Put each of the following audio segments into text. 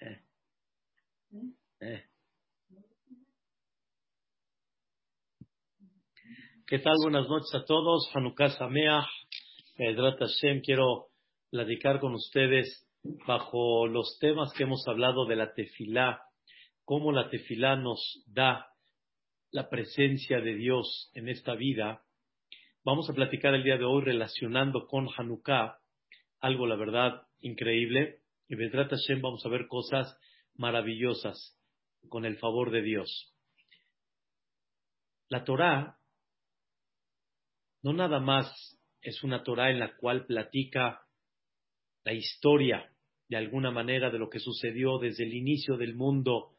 Eh. Eh. ¿Qué tal? Buenas noches a todos. Hanukkah Sameach. Edrat Hashem. Quiero platicar con ustedes bajo los temas que hemos hablado de la tefilá, cómo la tefilá nos da la presencia de Dios en esta vida. Vamos a platicar el día de hoy relacionando con Hanukkah algo, la verdad, increíble. Y Vedrat Hashem vamos a ver cosas maravillosas con el favor de Dios. La Torah no nada más es una Torah en la cual platica la historia de alguna manera de lo que sucedió desde el inicio del mundo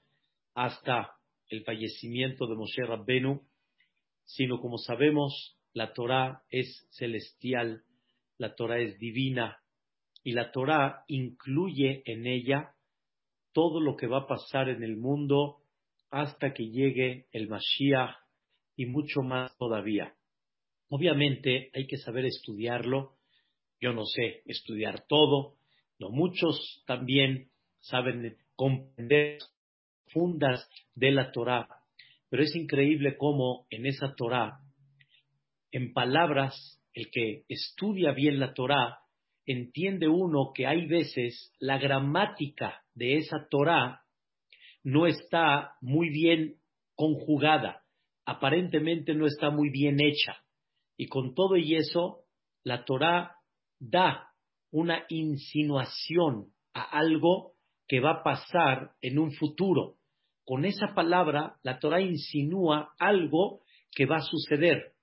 hasta el fallecimiento de Moshe Rabbenu, sino como sabemos, la Torah es celestial, la Torah es divina, y la Torah incluye en ella todo lo que va a pasar en el mundo hasta que llegue el Mashiach y mucho más todavía. Obviamente hay que saber estudiarlo. Yo no sé estudiar todo, no muchos también saben comprender fundas de la Torah, pero es increíble cómo en esa Torah, en palabras, el que estudia bien la Torah entiende uno que hay veces la gramática de esa Torah no está muy bien conjugada, aparentemente no está muy bien hecha. Y con todo y eso, la Torah da una insinuación a algo que va a pasar en un futuro. Con esa palabra, la Torah insinúa algo que va a suceder.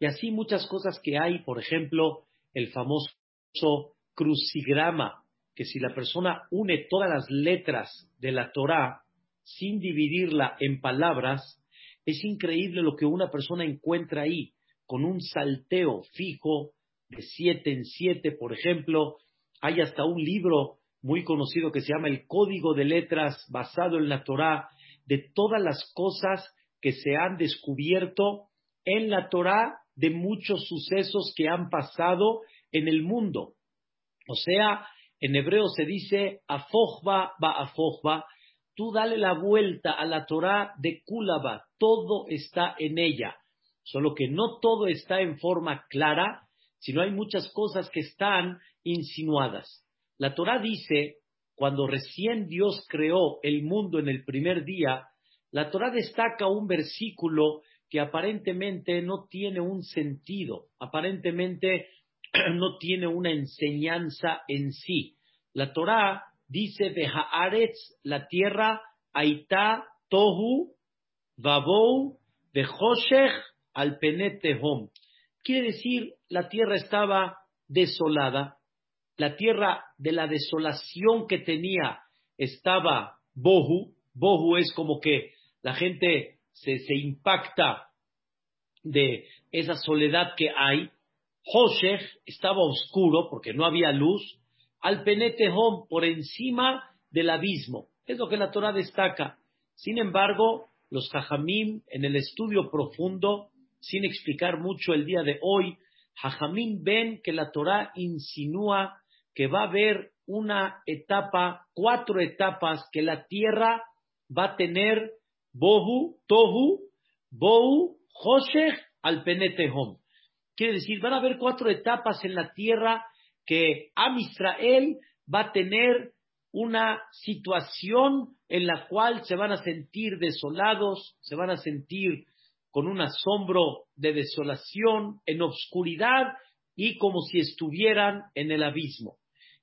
Y así muchas cosas que hay, por ejemplo, el famoso crucigrama, que si la persona une todas las letras de la Torá sin dividirla en palabras, es increíble lo que una persona encuentra ahí, con un salteo fijo de siete en siete, por ejemplo. Hay hasta un libro muy conocido que se llama El Código de Letras, basado en la Torá, de todas las cosas que se han descubierto en la Torá de muchos sucesos que han pasado en el mundo. O sea, en hebreo se dice afojba ba afojba, tú dale la vuelta a la Torah de Kulaba, todo está en ella, solo que no todo está en forma clara, sino hay muchas cosas que están insinuadas. La Torah dice, cuando recién Dios creó el mundo en el primer día, la Torah destaca un versículo que aparentemente no tiene un sentido, aparentemente no tiene una enseñanza en sí. La Torá dice de Haaretz, la tierra, Aitá, Tohu, Babou, de Hoshech, al Penetehom. Quiere decir, la tierra estaba desolada, la tierra de la desolación que tenía estaba Bohu. Bohu es como que la gente se, se impacta de esa soledad que hay. Hoshech estaba oscuro porque no había luz, al penetehom por encima del abismo. Es lo que la Torah destaca. Sin embargo, los Jajamim, en el estudio profundo, sin explicar mucho el día de hoy, Jajamim ven que la Torah insinúa que va a haber una etapa, cuatro etapas que la tierra va a tener Bohu, Tohu, Bohu, Hoshech, al penetehom. Quiere decir, van a haber cuatro etapas en la tierra que Am Israel va a tener una situación en la cual se van a sentir desolados, se van a sentir con un asombro de desolación, en obscuridad y como si estuvieran en el abismo.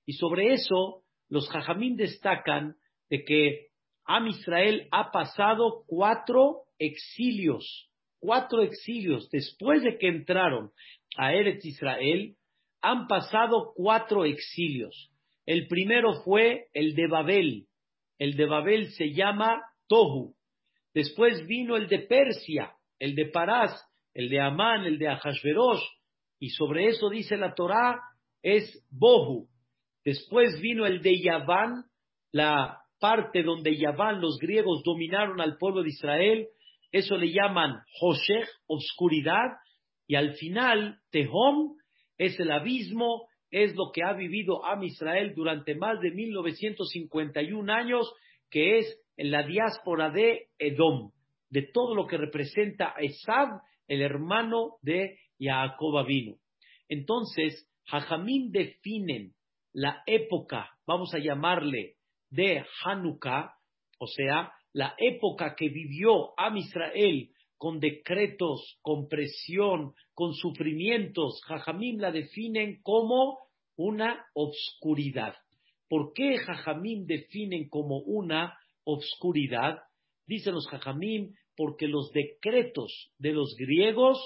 Y sobre eso, los jajamín destacan de que Am Israel ha pasado cuatro exilios cuatro exilios después de que entraron a Eretz Israel, han pasado cuatro exilios. El primero fue el de Babel. El de Babel se llama Tohu. Después vino el de Persia, el de Parás, el de Amán, el de Ahashverosh. Y sobre eso dice la Torá, es Bohu. Después vino el de Yaván, la parte donde Yaván, los griegos, dominaron al pueblo de Israel eso le llaman Hoshech, obscuridad, y al final Tehom es el abismo es lo que ha vivido Am Israel durante más de 1951 años, que es en la diáspora de Edom, de todo lo que representa a Esab, el hermano de Jacob vino. Entonces, Jajamín definen la época, vamos a llamarle, de Hanukkah, o sea, la época que vivió Am Israel con decretos, con presión, con sufrimientos, Jajamín la definen como una obscuridad. ¿Por qué Jajamín definen como una obscuridad? Dicen los Jajamín, porque los decretos de los griegos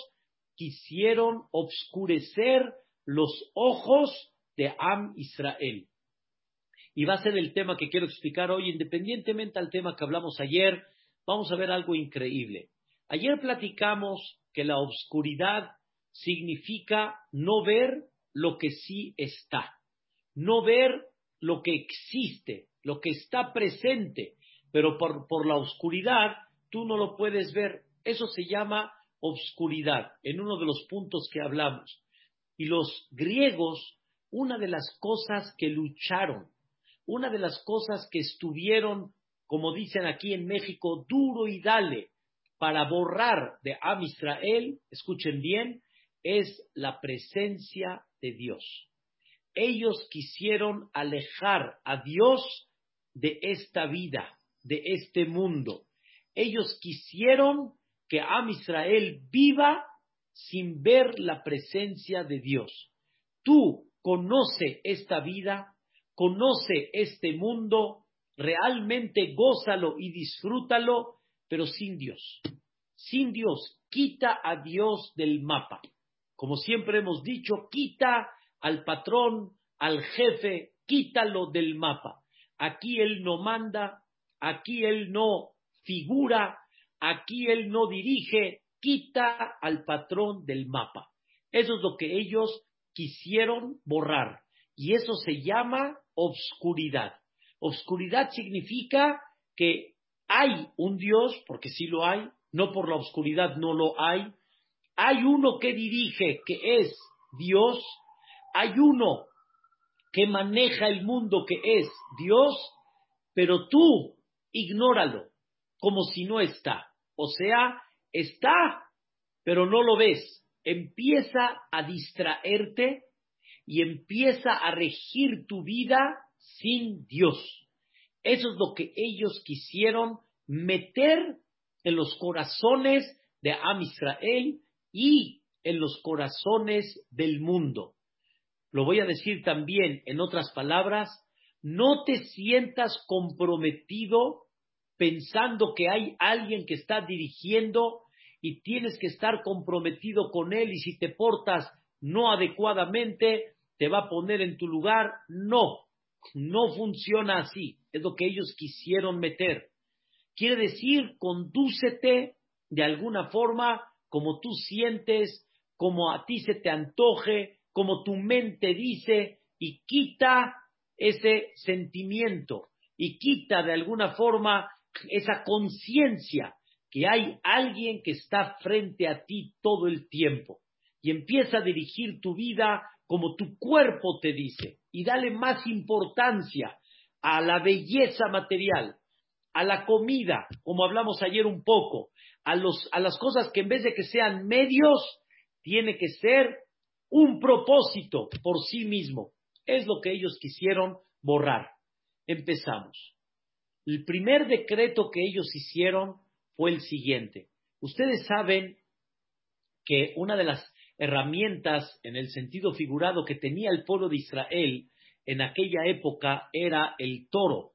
quisieron obscurecer los ojos de Am Israel. Y va a ser el tema que quiero explicar hoy, independientemente al tema que hablamos ayer, vamos a ver algo increíble. Ayer platicamos que la obscuridad significa no ver lo que sí está, no ver lo que existe, lo que está presente, pero por, por la oscuridad tú no lo puedes ver. Eso se llama obscuridad, en uno de los puntos que hablamos. Y los griegos, una de las cosas que lucharon, una de las cosas que estuvieron, como dicen aquí en México, duro y dale, para borrar de Am Israel, escuchen bien, es la presencia de Dios. Ellos quisieron alejar a Dios de esta vida, de este mundo. Ellos quisieron que Am Israel viva sin ver la presencia de Dios. Tú conoce esta vida, conoce este mundo, realmente gózalo y disfrútalo, pero sin Dios. Sin Dios, quita a Dios del mapa. Como siempre hemos dicho, quita al patrón, al jefe, quítalo del mapa. Aquí Él no manda, aquí Él no figura, aquí Él no dirige, quita al patrón del mapa. Eso es lo que ellos quisieron borrar. Y eso se llama obscuridad. Obscuridad significa que hay un Dios, porque sí lo hay, no por la oscuridad no lo hay. Hay uno que dirige, que es Dios. Hay uno que maneja el mundo, que es Dios, pero tú ignóralo como si no está. O sea, está, pero no lo ves. Empieza a distraerte y empieza a regir tu vida sin Dios. Eso es lo que ellos quisieron meter en los corazones de Am Israel y en los corazones del mundo. Lo voy a decir también en otras palabras, no te sientas comprometido pensando que hay alguien que está dirigiendo y tienes que estar comprometido con él y si te portas no adecuadamente, te va a poner en tu lugar. No, no funciona así. Es lo que ellos quisieron meter. Quiere decir, condúcete de alguna forma como tú sientes, como a ti se te antoje, como tu mente dice, y quita ese sentimiento, y quita de alguna forma esa conciencia que hay alguien que está frente a ti todo el tiempo, y empieza a dirigir tu vida como tu cuerpo te dice, y dale más importancia a la belleza material, a la comida, como hablamos ayer un poco, a, los, a las cosas que en vez de que sean medios, tiene que ser un propósito por sí mismo. Es lo que ellos quisieron borrar. Empezamos. El primer decreto que ellos hicieron fue el siguiente. Ustedes saben que una de las herramientas en el sentido figurado que tenía el pueblo de Israel en aquella época era el toro.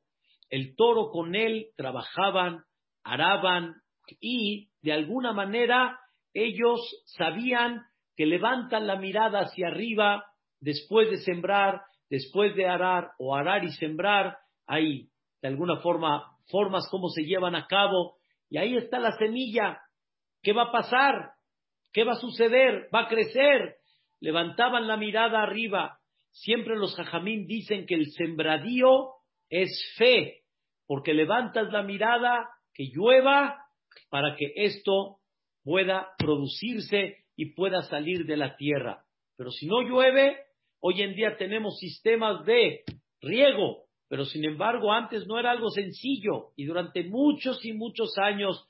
El toro con él trabajaban, araban y de alguna manera ellos sabían que levantan la mirada hacia arriba después de sembrar, después de arar o arar y sembrar, hay de alguna forma formas como se llevan a cabo y ahí está la semilla. ¿Qué va a pasar? ¿Qué va a suceder? Va a crecer. Levantaban la mirada arriba. Siempre los jajamín dicen que el sembradío es fe, porque levantas la mirada, que llueva, para que esto pueda producirse y pueda salir de la tierra. Pero si no llueve, Hoy en día tenemos sistemas de riego, pero sin embargo antes no era algo sencillo y durante muchos y muchos años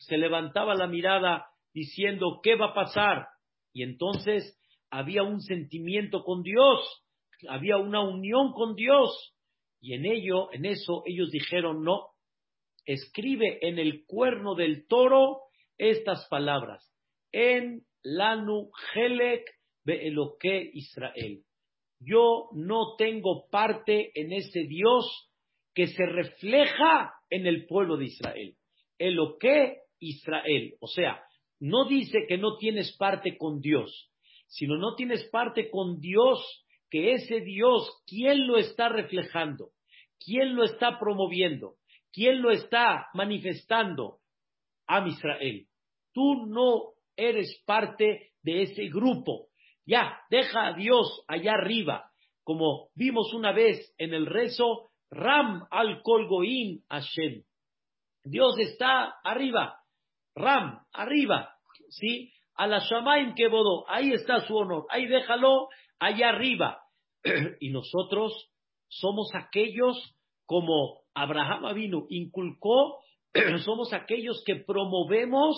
se levantaba la mirada diciendo, ¿qué va a pasar? Y entonces había un sentimiento con Dios, había una unión con Dios. Y en ello, en eso, ellos dijeron, no, escribe en el cuerno del toro estas palabras, en lanu helek beeloque Israel. Yo no tengo parte en ese Dios que se refleja en el pueblo de Israel. Eloque Israel. O sea, no dice que no tienes parte con Dios, sino no tienes parte con Dios, que ese Dios, ¿quién lo está reflejando? ¿Quién lo está promoviendo? ¿Quién lo está manifestando? A Israel. Tú no eres parte de ese grupo. Ya, deja a Dios allá arriba. Como vimos una vez en el rezo, Ram al Kolgoim Hashem. Dios está arriba. Ram, arriba. ¿Sí? A la Shamaim que. Ahí está su honor. Ahí déjalo allá arriba. y nosotros somos aquellos como Abraham vino, inculcó, somos aquellos que promovemos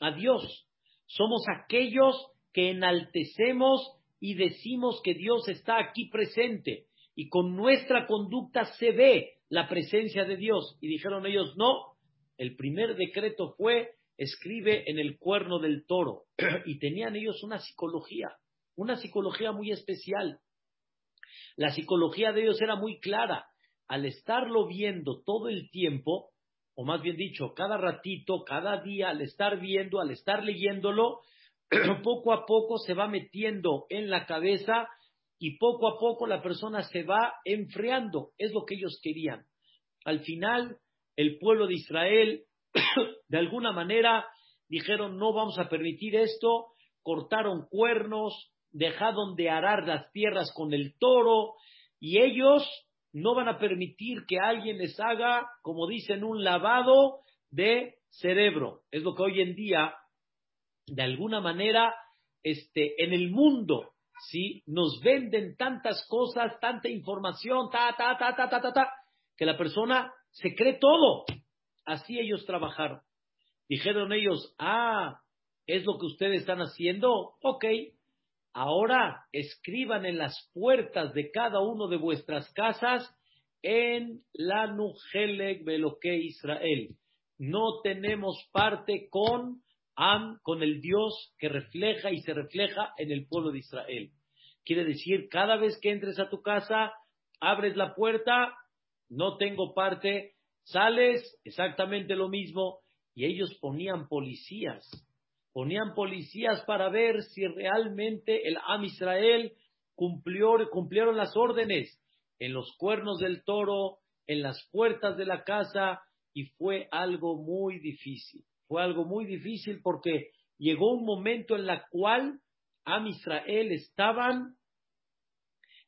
a Dios. Somos aquellos que enaltecemos y decimos que Dios está aquí presente y con nuestra conducta se ve la presencia de Dios. Y dijeron ellos, no, el primer decreto fue, escribe en el cuerno del toro. y tenían ellos una psicología, una psicología muy especial. La psicología de ellos era muy clara. Al estarlo viendo todo el tiempo, o más bien dicho, cada ratito, cada día, al estar viendo, al estar leyéndolo, poco a poco se va metiendo en la cabeza y poco a poco la persona se va enfriando. Es lo que ellos querían. Al final, el pueblo de Israel, de alguna manera, dijeron, no vamos a permitir esto, cortaron cuernos, dejaron de arar las tierras con el toro, y ellos no van a permitir que alguien les haga, como dicen, un lavado de cerebro. Es lo que hoy en día, de alguna manera, este, en el mundo, ¿sí? Nos venden tantas cosas, tanta información, ta, ta, ta, ta, ta, ta, ta, que la persona se cree todo. Así ellos trabajaron. Dijeron ellos, ah, ¿es lo que ustedes están haciendo? Ok, Ahora escriban en las puertas de cada uno de vuestras casas en la Nujelek Beloque Israel. No tenemos parte con Am, con el Dios que refleja y se refleja en el pueblo de Israel. Quiere decir, cada vez que entres a tu casa, abres la puerta, no tengo parte, sales, exactamente lo mismo, y ellos ponían policías ponían policías para ver si realmente el Am Israel cumplió, cumplieron las órdenes en los cuernos del toro, en las puertas de la casa, y fue algo muy difícil. Fue algo muy difícil porque llegó un momento en el cual Am Israel estaban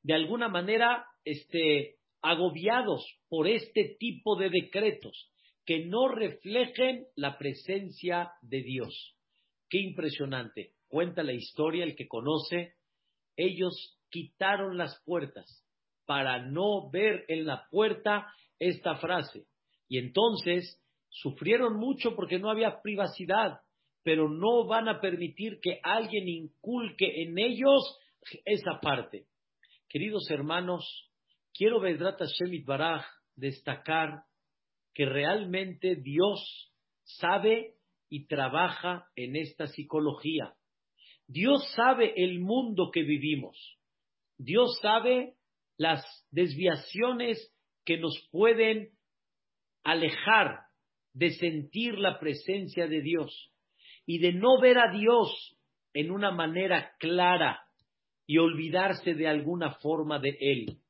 de alguna manera este, agobiados por este tipo de decretos que no reflejen la presencia de Dios. Qué impresionante. Cuenta la historia, el que conoce, ellos quitaron las puertas para no ver en la puerta esta frase. Y entonces sufrieron mucho porque no había privacidad, pero no van a permitir que alguien inculque en ellos esa parte. Queridos hermanos, quiero Vedrat Shemit Baraj destacar que realmente Dios sabe y trabaja en esta psicología. Dios sabe el mundo que vivimos. Dios sabe las desviaciones que nos pueden alejar de sentir la presencia de Dios y de no ver a Dios en una manera clara y olvidarse de alguna forma de Él.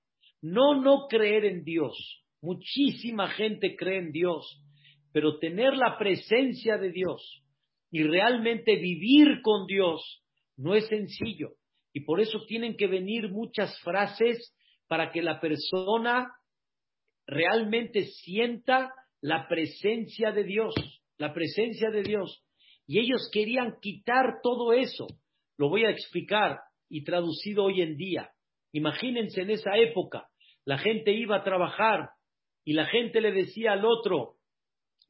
No no creer en Dios. Muchísima gente cree en Dios, pero tener la presencia de Dios y realmente vivir con Dios no es sencillo. Y por eso tienen que venir muchas frases para que la persona realmente sienta la presencia de Dios, la presencia de Dios. Y ellos querían quitar todo eso. Lo voy a explicar y traducido hoy en día. Imagínense en esa época, la gente iba a trabajar y la gente le decía al otro,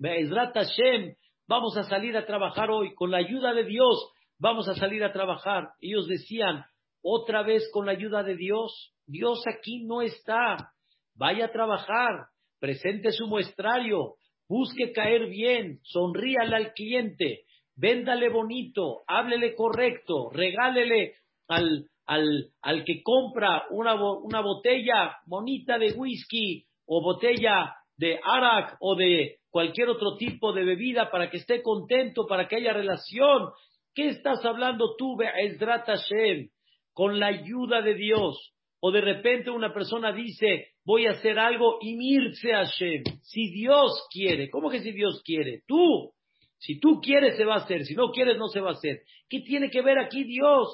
Hashem, vamos a salir a trabajar hoy, con la ayuda de Dios, vamos a salir a trabajar. Ellos decían, otra vez con la ayuda de Dios, Dios aquí no está, vaya a trabajar, presente su muestrario, busque caer bien, sonríale al cliente, véndale bonito, háblele correcto, regálele al, al, al que compra una, una botella bonita de whisky o botella de arak o de cualquier otro tipo de bebida para que esté contento, para que haya relación. ¿Qué estás hablando tú, Be'ezrat Hashem? Con la ayuda de Dios. O de repente una persona dice, voy a hacer algo y mirse Hashem. Si Dios quiere, ¿cómo que si Dios quiere? Tú. Si tú quieres se va a hacer, si no quieres no se va a hacer. ¿Qué tiene que ver aquí Dios?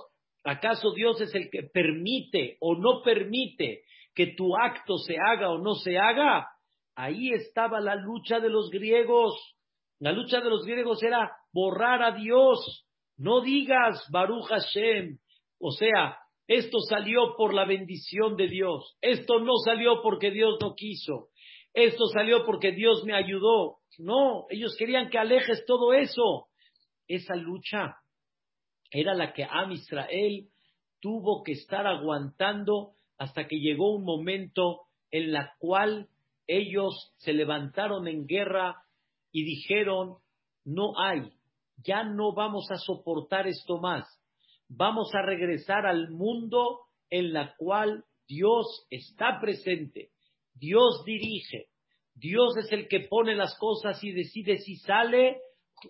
¿Acaso Dios es el que permite o no permite que tu acto se haga o no se haga? Ahí estaba la lucha de los griegos. La lucha de los griegos era borrar a Dios. No digas Baruch Hashem. O sea, esto salió por la bendición de Dios. Esto no salió porque Dios no quiso. Esto salió porque Dios me ayudó. No, ellos querían que alejes todo eso. Esa lucha era la que Am Israel tuvo que estar aguantando hasta que llegó un momento en la cual ellos se levantaron en guerra y dijeron, no hay, ya no vamos a soportar esto más. Vamos a regresar al mundo en la cual Dios está presente, Dios dirige, Dios es el que pone las cosas y decide si sale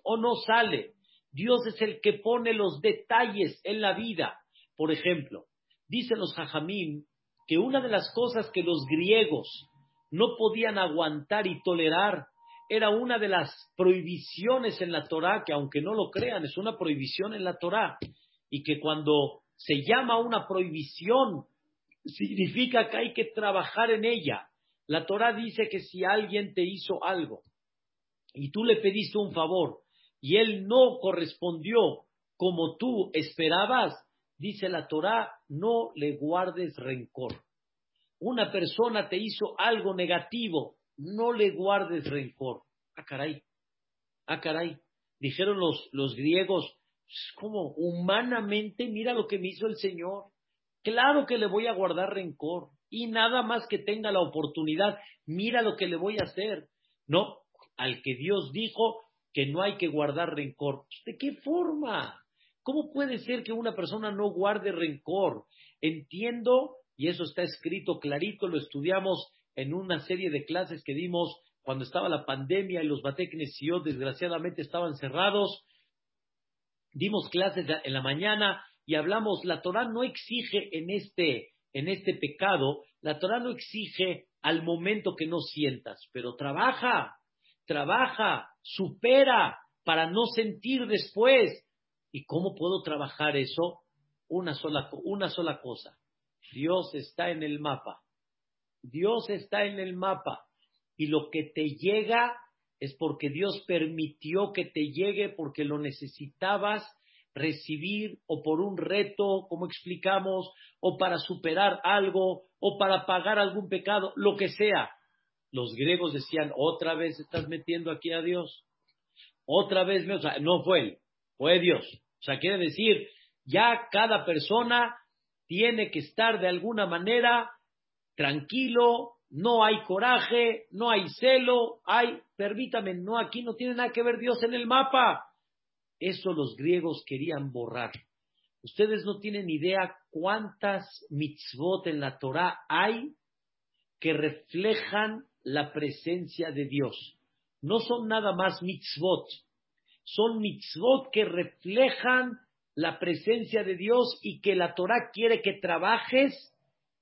o no sale. Dios es el que pone los detalles en la vida. Por ejemplo, dicen los jajamín que una de las cosas que los griegos no podían aguantar y tolerar era una de las prohibiciones en la Torá, que aunque no lo crean, es una prohibición en la Torá, y que cuando se llama una prohibición, significa que hay que trabajar en ella. La Torah dice que si alguien te hizo algo y tú le pediste un favor y él no correspondió como tú esperabas, dice la Torah, no le guardes rencor. Una persona te hizo algo negativo, no le guardes rencor. Ah, caray. Ah, caray. Dijeron los, los griegos, como humanamente, mira lo que me hizo el Señor. Claro que le voy a guardar rencor y nada más que tenga la oportunidad, mira lo que le voy a hacer. No, al que Dios dijo que no hay que guardar rencor. ¿De qué forma? ¿Cómo puede ser que una persona no guarde rencor? Entiendo, y eso está escrito clarito, lo estudiamos en una serie de clases que dimos cuando estaba la pandemia y los Bateknesiot desgraciadamente estaban cerrados dimos clases en la mañana y hablamos, la Torah no exige en este, en este pecado, la Torah no exige al momento que no sientas, pero trabaja, trabaja, supera para no sentir después. ¿Y cómo puedo trabajar eso? Una sola, una sola cosa. Dios está en el mapa. Dios está en el mapa. Y lo que te llega es porque Dios permitió que te llegue porque lo necesitabas recibir o por un reto, como explicamos, o para superar algo, o para pagar algún pecado, lo que sea. Los griegos decían, otra vez estás metiendo aquí a Dios. Otra vez, o sea, no fue él, fue Dios. O sea, quiere decir, ya cada persona tiene que estar de alguna manera tranquilo, no hay coraje, no hay celo, hay, permítame, no, aquí no tiene nada que ver Dios en el mapa. Eso los griegos querían borrar. Ustedes no tienen idea cuántas mitzvot en la Torah hay que reflejan la presencia de Dios. No son nada más mitzvot, son mitzvot que reflejan la presencia de Dios y que la Torah quiere que trabajes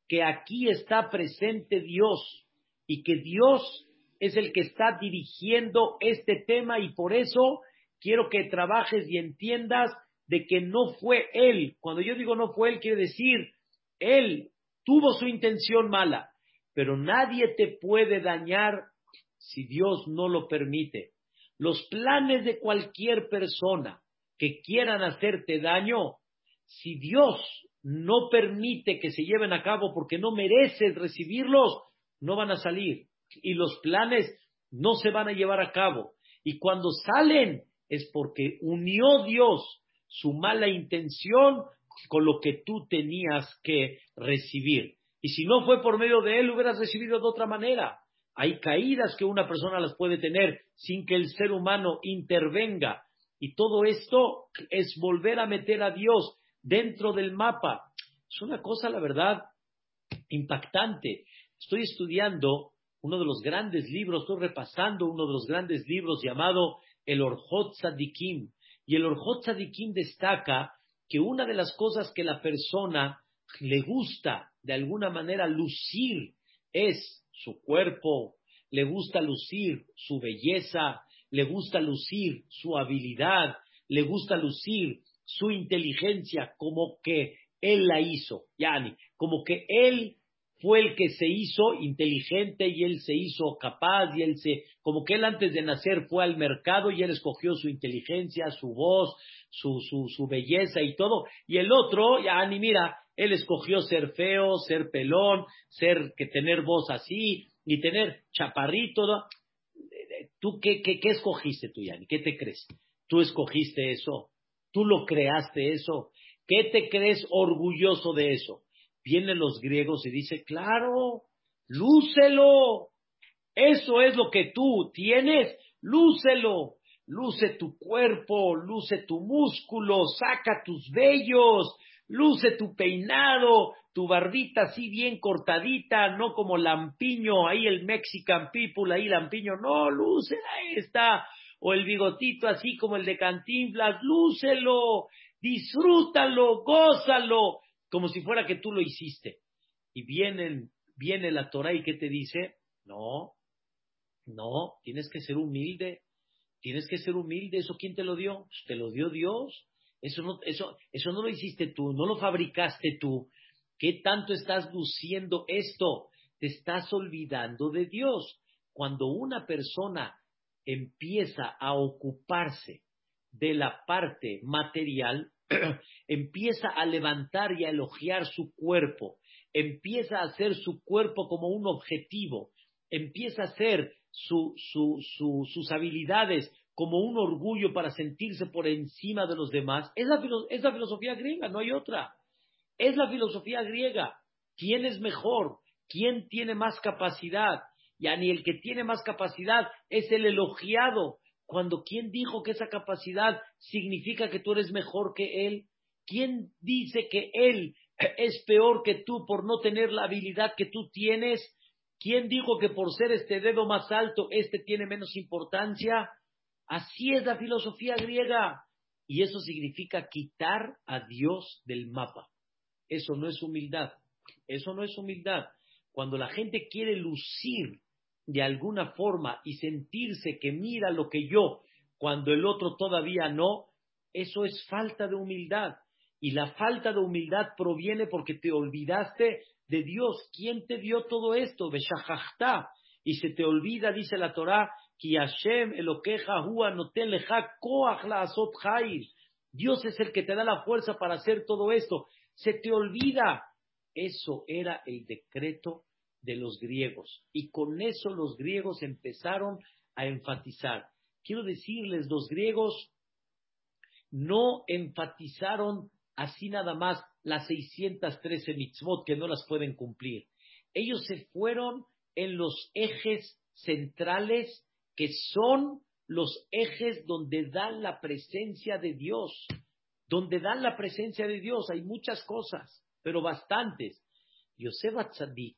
que aquí está presente Dios y que Dios es el que está dirigiendo este tema y por eso quiero que trabajes y entiendas de que no fue Él. Cuando yo digo no fue Él, quiere decir, Él tuvo su intención mala, pero nadie te puede dañar si Dios no lo permite. Los planes de cualquier persona que quieran hacerte daño, si Dios no permite que se lleven a cabo porque no mereces recibirlos, no van a salir. Y los planes no se van a llevar a cabo. Y cuando salen es porque unió Dios su mala intención con lo que tú tenías que recibir. Y si no fue por medio de él, hubieras recibido de otra manera. Hay caídas que una persona las puede tener sin que el ser humano intervenga. Y todo esto es volver a meter a Dios dentro del mapa. Es una cosa, la verdad, impactante. Estoy estudiando uno de los grandes libros, estoy repasando uno de los grandes libros llamado El Orjot Sadikim. Y el Orjot Sadikim destaca que una de las cosas que la persona le gusta de alguna manera lucir es su cuerpo, le gusta lucir su belleza, le gusta lucir su habilidad, le gusta lucir su inteligencia como que él la hizo, Yani, como que él fue el que se hizo inteligente y él se hizo capaz y él se, como que él antes de nacer fue al mercado y él escogió su inteligencia, su voz, su, su, su belleza y todo, y el otro, Yani, mira, él escogió ser feo, ser pelón, ser que tener voz así y tener chaparrito. ¿Tú qué, qué, qué escogiste tú, Yani? ¿Qué te crees? ¿Tú escogiste eso? ¿Tú lo creaste eso? ¿Qué te crees orgulloso de eso? Vienen los griegos y dice, claro, lúcelo. Eso es lo que tú tienes, lúcelo. Luce tu cuerpo, luce tu músculo, saca tus vellos, luce tu peinado, tu barbita así bien cortadita, no como lampiño, ahí el Mexican people, ahí lampiño, no, luce, ahí está, o el bigotito así como el de Cantinflas, lúcelo, disfrútalo, gózalo, como si fuera que tú lo hiciste. Y viene, viene la Torah y ¿qué te dice? No, no, tienes que ser humilde, tienes que ser humilde, ¿eso quién te lo dio? Pues te lo dio Dios. Eso no, eso, eso no lo hiciste tú, no lo fabricaste tú. ¿Qué tanto estás luciendo esto? Te estás olvidando de Dios. Cuando una persona empieza a ocuparse de la parte material, empieza a levantar y a elogiar su cuerpo, empieza a hacer su cuerpo como un objetivo, empieza a hacer sus habilidades como un orgullo para sentirse por encima de los demás, es la, es la filosofía griega, no hay otra. Es la filosofía griega. ¿Quién es mejor? ¿Quién tiene más capacidad? Ya ni el que tiene más capacidad es el elogiado. Cuando ¿quién dijo que esa capacidad significa que tú eres mejor que él? ¿Quién dice que él es peor que tú por no tener la habilidad que tú tienes? ¿Quién dijo que por ser este dedo más alto, este tiene menos importancia? Así es la filosofía griega. Y eso significa quitar a Dios del mapa. Eso no es humildad. Eso no es humildad. Cuando la gente quiere lucir de alguna forma y sentirse que mira lo que yo, cuando el otro todavía no, eso es falta de humildad. Y la falta de humildad proviene porque te olvidaste de Dios. ¿Quién te dio todo esto? Y se te olvida, dice la Torá, Dios es el que te da la fuerza para hacer todo esto. Se te olvida. Eso era el decreto de los griegos. Y con eso los griegos empezaron a enfatizar. Quiero decirles, los griegos no enfatizaron así nada más las 613 mitzvot que no las pueden cumplir. Ellos se fueron en los ejes centrales que son los ejes donde dan la presencia de Dios. Donde dan la presencia de Dios hay muchas cosas, pero bastantes. Yosef Tzadik,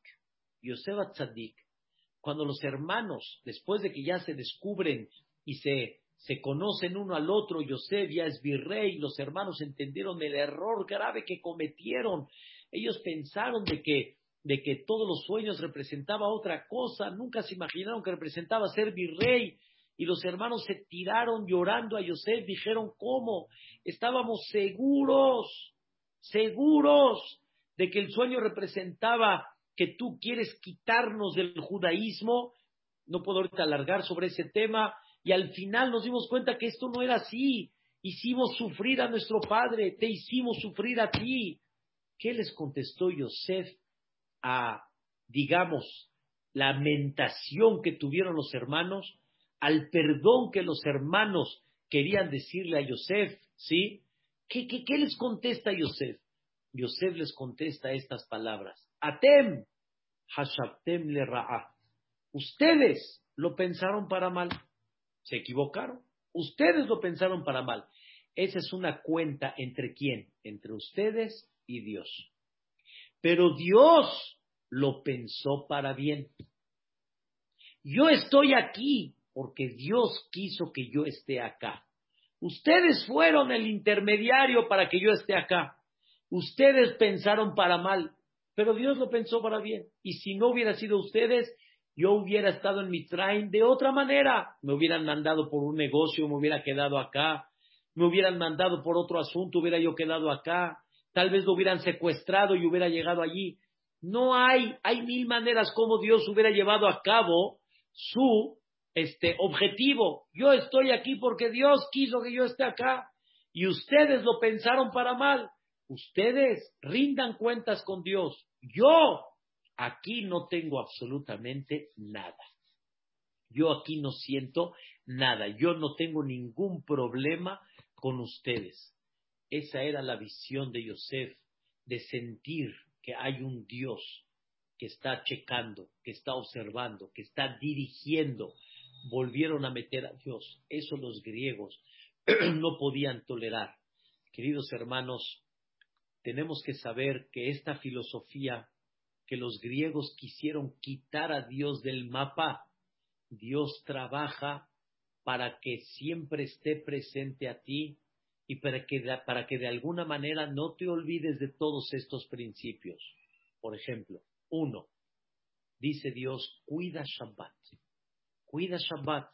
Yosef Tzadik, cuando los hermanos, después de que ya se descubren y se, se conocen uno al otro, Yosef ya es virrey, los hermanos entendieron el error grave que cometieron. Ellos pensaron de que de que todos los sueños representaba otra cosa, nunca se imaginaron que representaba ser virrey. Y los hermanos se tiraron llorando a Yosef, dijeron, ¿cómo? Estábamos seguros, seguros de que el sueño representaba que tú quieres quitarnos del judaísmo. No puedo ahorita alargar sobre ese tema. Y al final nos dimos cuenta que esto no era así. Hicimos sufrir a nuestro padre, te hicimos sufrir a ti. ¿Qué les contestó Yosef a, digamos, la lamentación que tuvieron los hermanos, al perdón que los hermanos querían decirle a Yosef, ¿sí? ¿Qué, qué, les contesta Yosef? Yosef les contesta estas palabras. Atem, hashabtem le. Ustedes lo pensaron para mal. Se equivocaron. Ustedes lo pensaron para mal. Esa es una cuenta entre quién? Entre ustedes y Dios. Pero Dios lo pensó para bien. Yo estoy aquí porque Dios quiso que yo esté acá. Ustedes fueron el intermediario para que yo esté acá. Ustedes pensaron para mal, pero Dios lo pensó para bien. Y si no hubiera sido ustedes, yo hubiera estado en mi train de otra manera. Me hubieran mandado por un negocio, me hubiera quedado acá. Me hubieran mandado por otro asunto, hubiera yo quedado acá. Tal vez lo hubieran secuestrado y hubiera llegado allí. No hay, hay mil maneras como Dios hubiera llevado a cabo su este objetivo. Yo estoy aquí porque Dios quiso que yo esté acá y ustedes lo pensaron para mal. Ustedes rindan cuentas con Dios. Yo aquí no tengo absolutamente nada. Yo aquí no siento nada. Yo no tengo ningún problema con ustedes. Esa era la visión de Yosef, de sentir que hay un Dios que está checando, que está observando, que está dirigiendo. Volvieron a meter a Dios. Eso los griegos no podían tolerar. Queridos hermanos, tenemos que saber que esta filosofía que los griegos quisieron quitar a Dios del mapa, Dios trabaja para que siempre esté presente a ti y para que, para que de alguna manera no te olvides de todos estos principios. Por ejemplo, uno, dice Dios, cuida Shabbat. Cuida Shabbat.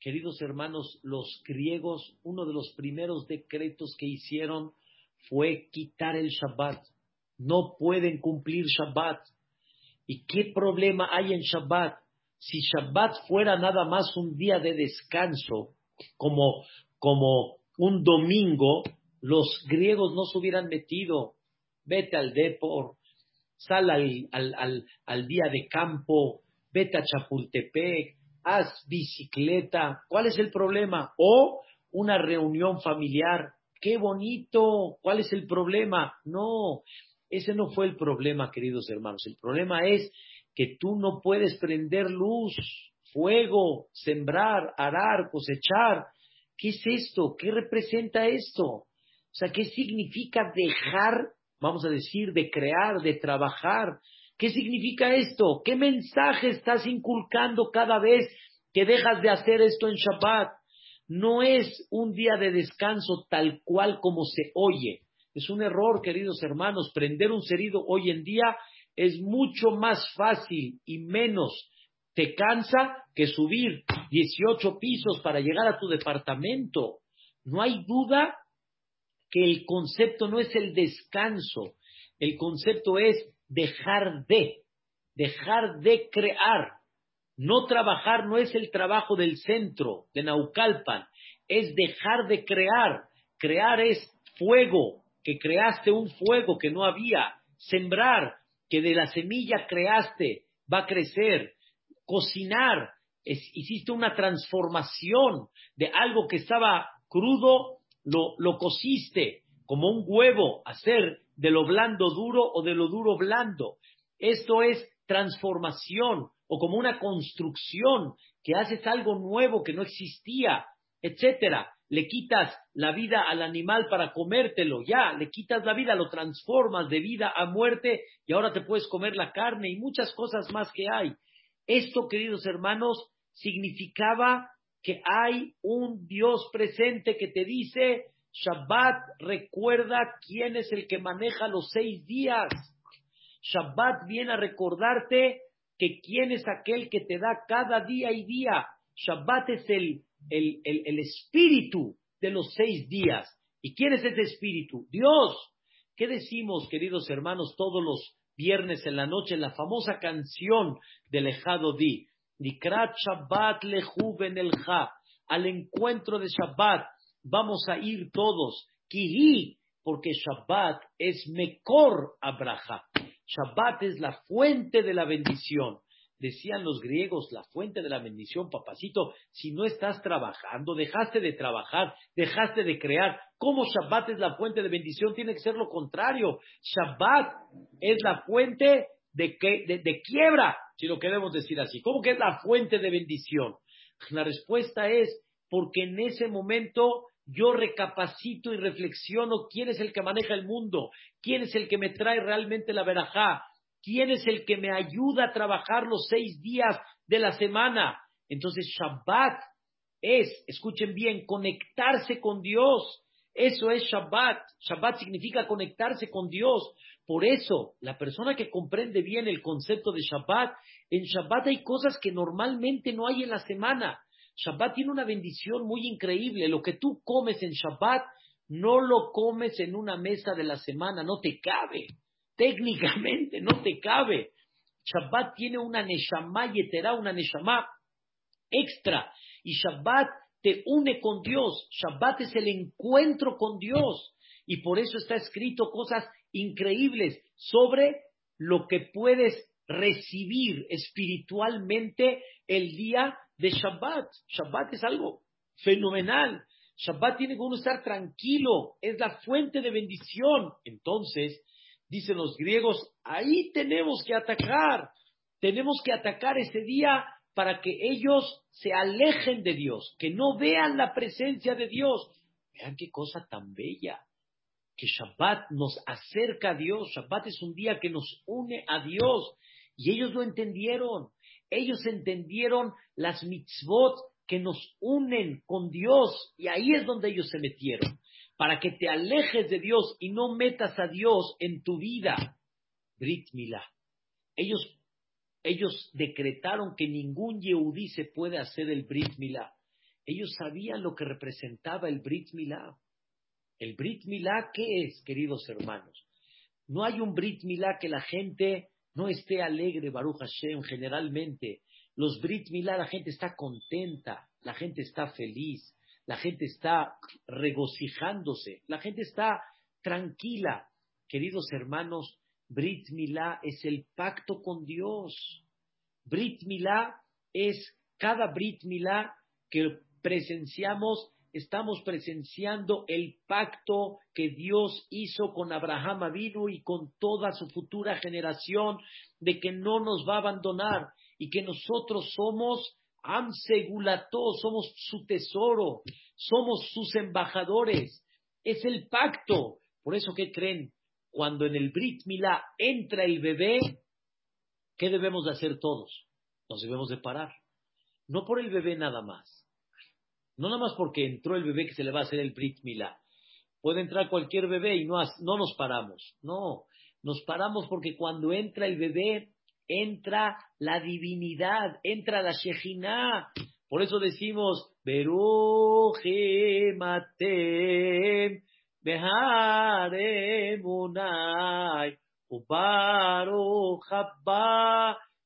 Queridos hermanos, los griegos, uno de los primeros decretos que hicieron fue quitar el Shabbat. No pueden cumplir Shabbat. ¿Y qué problema hay en Shabbat? Si Shabbat fuera nada más un día de descanso, como, como un domingo, los griegos no se hubieran metido. Vete al Depor, sal al, al, al, día de campo, vete a Chapultepec, haz bicicleta. ¿Cuál es el problema? O una reunión familiar. ¡Qué bonito! ¿Cuál es el problema? No, ese no fue el problema, queridos hermanos. El problema es que tú no puedes prender luz, fuego, sembrar, arar, cosechar. ¿Qué es esto? ¿Qué representa esto? O sea, ¿qué significa dejar, vamos a decir, de crear, de trabajar? ¿Qué significa esto? ¿Qué mensaje estás inculcando cada vez que dejas de hacer esto en Shabbat? No es un día de descanso tal cual como se oye. Es un error, queridos hermanos. Prender un cerido hoy en día es mucho más fácil y menos te cansa que subir 18 pisos para llegar a tu departamento. No hay duda que el concepto no es el descanso, el concepto es dejar de, dejar de crear. No trabajar no es el trabajo del centro de Naucalpan, es dejar de crear. Crear es fuego, que creaste un fuego que no había. Sembrar, que de la semilla creaste, va a crecer cocinar, hiciste una transformación de algo que estaba crudo, lo, lo cociste como un huevo, hacer de lo blando duro o de lo duro blando. Esto es transformación o como una construcción que haces algo nuevo que no existía, etcétera. Le quitas la vida al animal para comértelo, ya, le quitas la vida, lo transformas de vida a muerte y ahora te puedes comer la carne y muchas cosas más que hay. Esto, queridos hermanos, significaba que hay un Dios presente que te dice, Shabbat recuerda quién es el que maneja los seis días. Shabbat viene a recordarte que quién es aquel que te da cada día y día. Shabbat es el, el, el espíritu de los seis días. ¿Y quién es ese espíritu? Dios. ¿Qué decimos, queridos hermanos, todos los viernes en la noche, la famosa canción del Ejado Di, Nikrat Shabbat Lejuven el al encuentro de Shabbat, vamos a ir todos, Kihi, porque Shabbat es Mekor Abraha. Shabbat es la fuente de la bendición. Decían los griegos, la fuente de la bendición, papacito, si no estás trabajando, dejaste de trabajar, dejaste de crear, ¿cómo Shabbat es la fuente de bendición? Tiene que ser lo contrario. Shabbat es la fuente de, de quiebra, si lo queremos decir así. ¿Cómo que es la fuente de bendición? La respuesta es porque en ese momento yo recapacito y reflexiono quién es el que maneja el mundo, quién es el que me trae realmente la verajá, quién es el que me ayuda a trabajar los seis días de la semana. Entonces Shabbat es, escuchen bien, conectarse con Dios. Eso es Shabbat. Shabbat significa conectarse con Dios. Por eso, la persona que comprende bien el concepto de Shabbat, en Shabbat hay cosas que normalmente no hay en la semana. Shabbat tiene una bendición muy increíble. Lo que tú comes en Shabbat, no lo comes en una mesa de la semana, no te cabe. Técnicamente no te cabe. Shabbat tiene una neshama yetera, una neshama extra. Y Shabbat te une con Dios. Shabbat es el encuentro con Dios. Y por eso está escrito cosas increíbles sobre lo que puedes recibir espiritualmente el día de Shabbat. Shabbat es algo fenomenal. Shabbat tiene que uno estar tranquilo, es la fuente de bendición. Entonces, dicen los griegos, ahí tenemos que atacar, tenemos que atacar ese día para que ellos se alejen de Dios, que no vean la presencia de Dios. Vean qué cosa tan bella, que Shabbat nos acerca a Dios, Shabbat es un día que nos une a Dios, y ellos lo entendieron. Ellos entendieron las mitzvot que nos unen con Dios y ahí es donde ellos se metieron. Para que te alejes de Dios y no metas a Dios en tu vida. Brit Milá. Ellos, ellos decretaron que ningún Yehudí se puede hacer el Brit Milá. Ellos sabían lo que representaba el Brit Milá. El Brit Milá, ¿qué es, queridos hermanos? No hay un Brit Milá que la gente no esté alegre, Baruch Hashem, generalmente. Los Brit Milá, la gente está contenta, la gente está feliz, la gente está regocijándose, la gente está tranquila. Queridos hermanos, Brit Milá es el pacto con Dios. Brit Milá es cada Brit Milá que presenciamos estamos presenciando el pacto que Dios hizo con Abraham Avinu y con toda su futura generación de que no nos va a abandonar y que nosotros somos Amsegulato, somos su tesoro, somos sus embajadores. Es el pacto. Por eso, ¿qué creen? Cuando en el Brit Milá entra el bebé, ¿qué debemos de hacer todos? Nos debemos de parar. No por el bebé nada más no nada más porque entró el bebé que se le va a hacer el Brit Milá. Puede entrar cualquier bebé y no, no nos paramos. No, nos paramos porque cuando entra el bebé, entra la divinidad, entra la Shejinah. Por eso decimos, Beruje Matem, Beharemunai,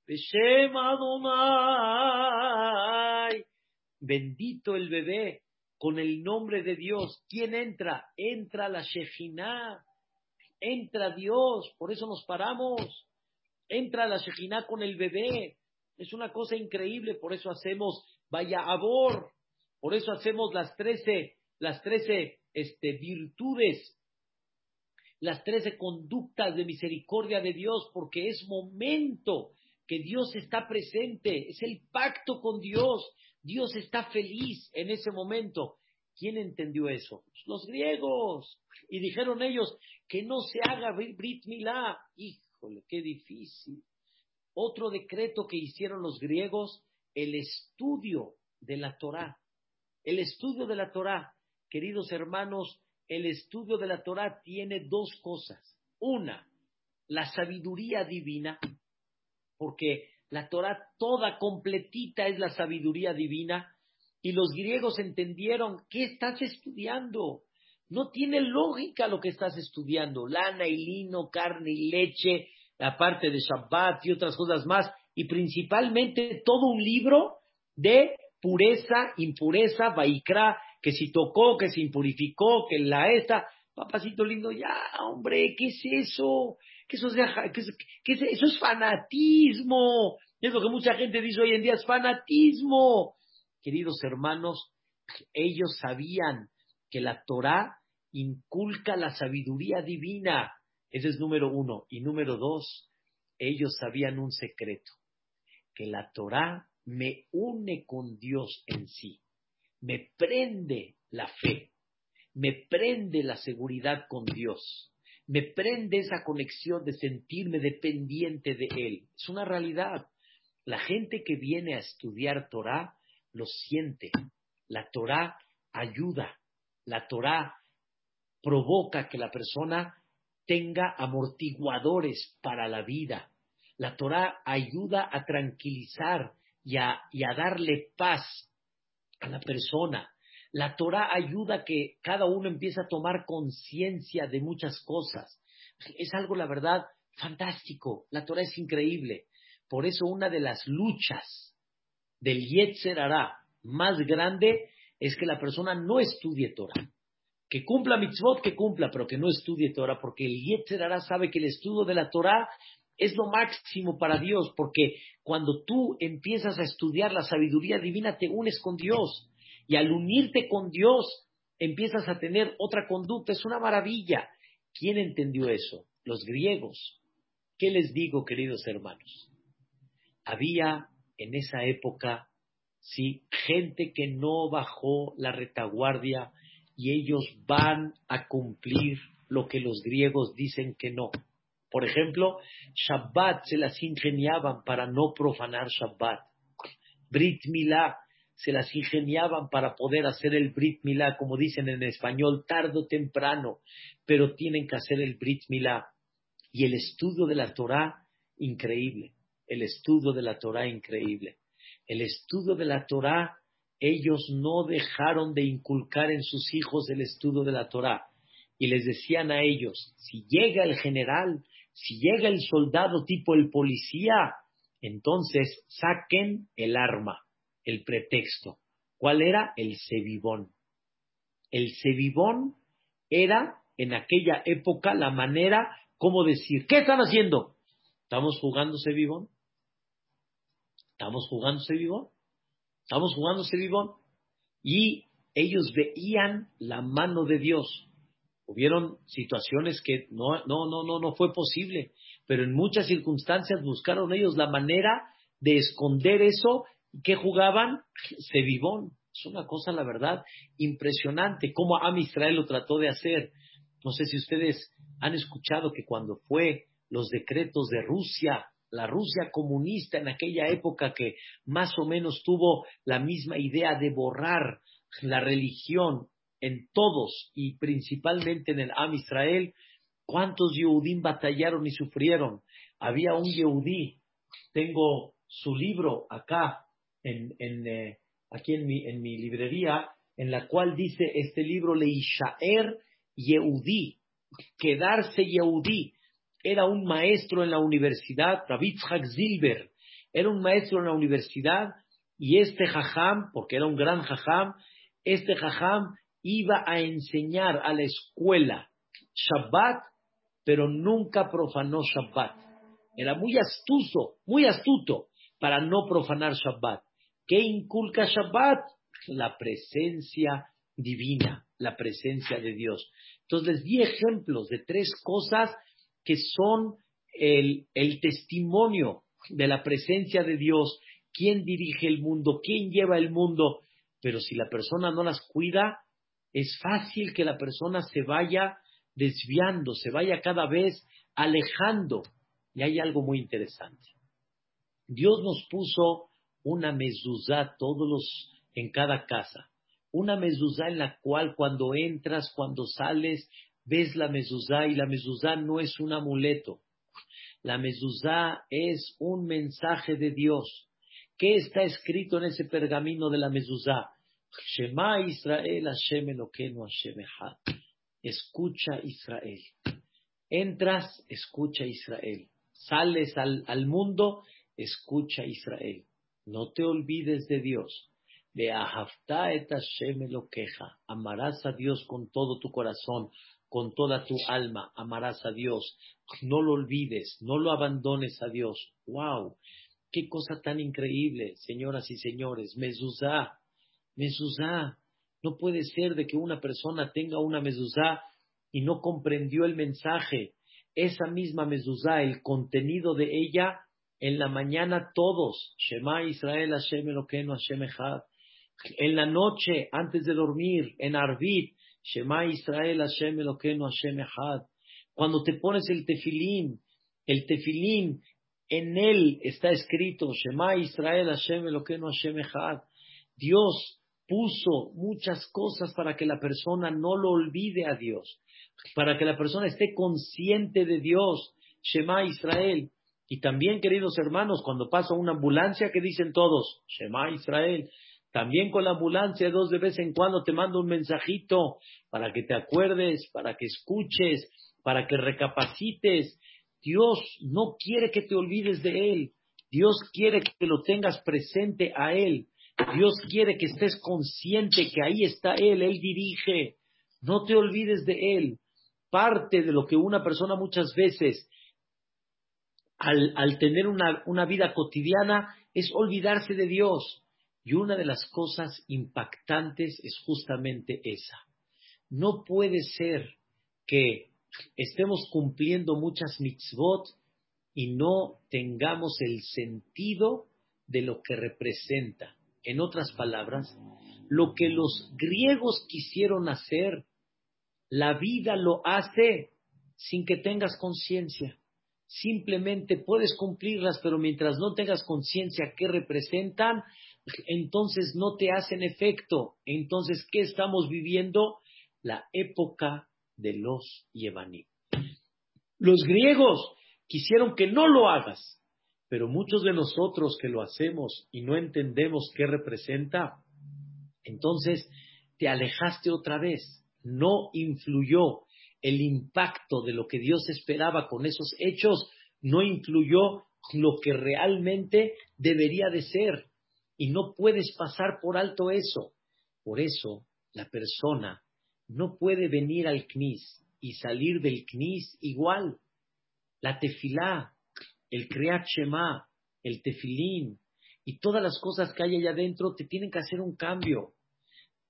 Beshem Adonai. Bendito el bebé con el nombre de Dios. ¿Quién entra? Entra la Shejinah. Entra Dios. Por eso nos paramos. Entra la Shejinah con el bebé. Es una cosa increíble. Por eso hacemos vaya abor. Por eso hacemos las trece, las trece este, virtudes, las trece conductas de misericordia de Dios, porque es momento que Dios está presente, es el pacto con Dios, Dios está feliz en ese momento. ¿Quién entendió eso? Los griegos. Y dijeron ellos que no se haga Brit Milá. Híjole, qué difícil. Otro decreto que hicieron los griegos, el estudio de la Torá. El estudio de la Torá. Queridos hermanos, el estudio de la Torá tiene dos cosas. Una, la sabiduría divina, porque la Torah toda completita es la sabiduría divina. Y los griegos entendieron, ¿qué estás estudiando? No tiene lógica lo que estás estudiando. Lana y lino, carne y leche, aparte de Shabbat y otras cosas más. Y principalmente todo un libro de pureza, impureza, vaikra, que si tocó, que se impurificó, que la esta. papacito lindo, ya, hombre, ¿qué es eso? ¿Qué eso, es, eso es fanatismo. Es lo que mucha gente dice hoy en día, es fanatismo. Queridos hermanos, ellos sabían que la Torah inculca la sabiduría divina. Ese es número uno. Y número dos, ellos sabían un secreto, que la Torah me une con Dios en sí, me prende la fe, me prende la seguridad con Dios, me prende esa conexión de sentirme dependiente de Él. Es una realidad. La gente que viene a estudiar Torah lo siente. La Torah ayuda. La Torah provoca que la persona tenga amortiguadores para la vida. La Torah ayuda a tranquilizar y a, darle paz a la persona. La Torah ayuda a que cada uno empiece a tomar conciencia de muchas cosas. Es algo, la verdad, fantástico. La Torah es increíble. Por eso una de las luchas del Yetzer Hará más grande es que la persona no estudie Torah. Que cumpla mitzvot, que cumpla, pero que no estudie Torah, porque el Yetzer Hará sabe que el estudio de la Torah es lo máximo para Dios, porque cuando tú empiezas a estudiar la sabiduría divina, te unes con Dios. Y al unirte con Dios, empiezas a tener otra conducta. Es una maravilla. ¿Quién entendió eso? Los griegos. ¿Qué les digo, queridos hermanos? Había en esa época, sí, gente que no bajó la retaguardia y ellos van a cumplir lo que los griegos dicen que no. Por ejemplo, Shabbat se las ingeniaban para no profanar Shabbat. Brit Milá se las ingeniaban para poder hacer el Brit Milá, como dicen en español, tarde o temprano, pero tienen que hacer el Brit Milá. Y el estudio de la Torah, increíble. El estudio de la Torah, increíble. El estudio de la Torah, ellos no dejaron de inculcar en sus hijos el estudio de la Torah. Y les decían a ellos, si llega el general, si llega el soldado tipo el policía, entonces saquen el arma, el pretexto. ¿Cuál era? El cebibón. El cebibón era en aquella época la manera como decir, ¿qué están haciendo? ¿Estamos jugando cebibón? ¿Estamos jugando cebibón? ¿Estamos jugando cebibón? Y ellos veían la mano de Dios. Hubieron situaciones que no, no, no, no, no fue posible, pero en muchas circunstancias buscaron ellos la manera de esconder eso que jugaban Cebibón. Es una cosa, la verdad, impresionante cómo Am Israel lo trató de hacer. No sé si ustedes han escuchado que cuando fue los decretos de Rusia, la Rusia comunista en aquella época que más o menos tuvo la misma idea de borrar la religión en todos y principalmente en el Am Israel, cuántos Yehudim batallaron y sufrieron. Había un Yehudí, tengo su libro acá, en, eh, aquí en mi, en mi librería, en la cual dice este libro Leishaer Yehudí, quedarse Yehudí. Era un maestro en la universidad, Ravitzhak Zilber, era un maestro en la universidad y este jajam, porque era un gran jajam, este jajam iba a enseñar a la escuela Shabbat, pero nunca profanó Shabbat. Era muy astuto, muy astuto para no profanar Shabbat. ¿Qué inculca Shabbat? La presencia divina, la presencia de Dios. Entonces les di ejemplos de tres cosas que son el, testimonio de la presencia de Dios, quién dirige el mundo, quién lleva el mundo, pero si la persona no las cuida, es fácil que la persona se vaya desviando, se vaya cada vez alejando. Y hay algo muy interesante. Dios nos puso una mezuzá todos los en cada casa. Una mezuzá en la cual cuando entras, cuando sales, ves la mezuzá y la mezuzá no es un amuleto. La mezuzá es un mensaje de Dios. ¿Qué está escrito en ese pergamino de la mezuzá? Shema Israel, Hashem Hashem Echad. Escucha Israel. Entras, escucha Israel. Sales al, al mundo, escucha Israel. No te olvides de Dios. De Ahavta et Hashem Eloqueja. Amarás a Dios con todo tu corazón, con toda tu alma, amarás a Dios. No lo olvides, no lo abandones a Dios. ¡Wow! ¡Qué cosa tan increíble, señoras y señores! Mezuzá, mezuzá. No puede ser de que una persona tenga una mezuzá y no comprendió el mensaje. Esa misma mezuzá, el contenido de ella, en la mañana todos, Shema Israel Hashem Elokeinu Hashem Echad. En la noche, antes de dormir, en Arvit, Shema Israel Hashem Elokeinu Hashem Echad. Cuando te pones el tefilín, el tefilín, en él está escrito Shema Israel Hashem Elokeinu Hashem Echad. Dios puso muchas cosas para que la persona no lo olvide a Dios, para que la persona esté consciente de Dios. Shema Israel. Y también, queridos hermanos, cuando pasa una ambulancia, que dicen todos? Shema Israel. También con la ambulancia, dos de vez en cuando te mando un mensajito para que te acuerdes, para que escuches, para que recapacites. Dios no quiere que te olvides de Él. Dios quiere que lo tengas presente a Él. Dios quiere que estés consciente que ahí está Él, Él dirige. No te olvides de Él. Parte de lo que una persona muchas veces, al, tener una vida cotidiana, es olvidarse de Dios. Y una de las cosas impactantes es justamente esa. No puede ser que estemos cumpliendo muchas mitzvot y no tengamos el sentido de lo que representa. En otras palabras, lo que los griegos quisieron hacer, la vida lo hace sin que tengas conciencia. Simplemente puedes cumplirlas, pero mientras no tengas conciencia qué representan, entonces no te hacen efecto. Entonces, ¿qué estamos viviendo? La época de los Yevanim. Los griegos quisieron que no lo hagas, pero muchos de nosotros que lo hacemos y no entendemos qué representa, entonces te alejaste otra vez. No influyó el impacto de lo que Dios esperaba con esos hechos, no influyó lo que realmente debería de ser y no puedes pasar por alto eso. Por eso la persona no puede venir al CNIS y salir del CNIS igual. La tefilá, el Kriyat Shema, el tefilín y todas las cosas que hay allá adentro te tienen que hacer un cambio.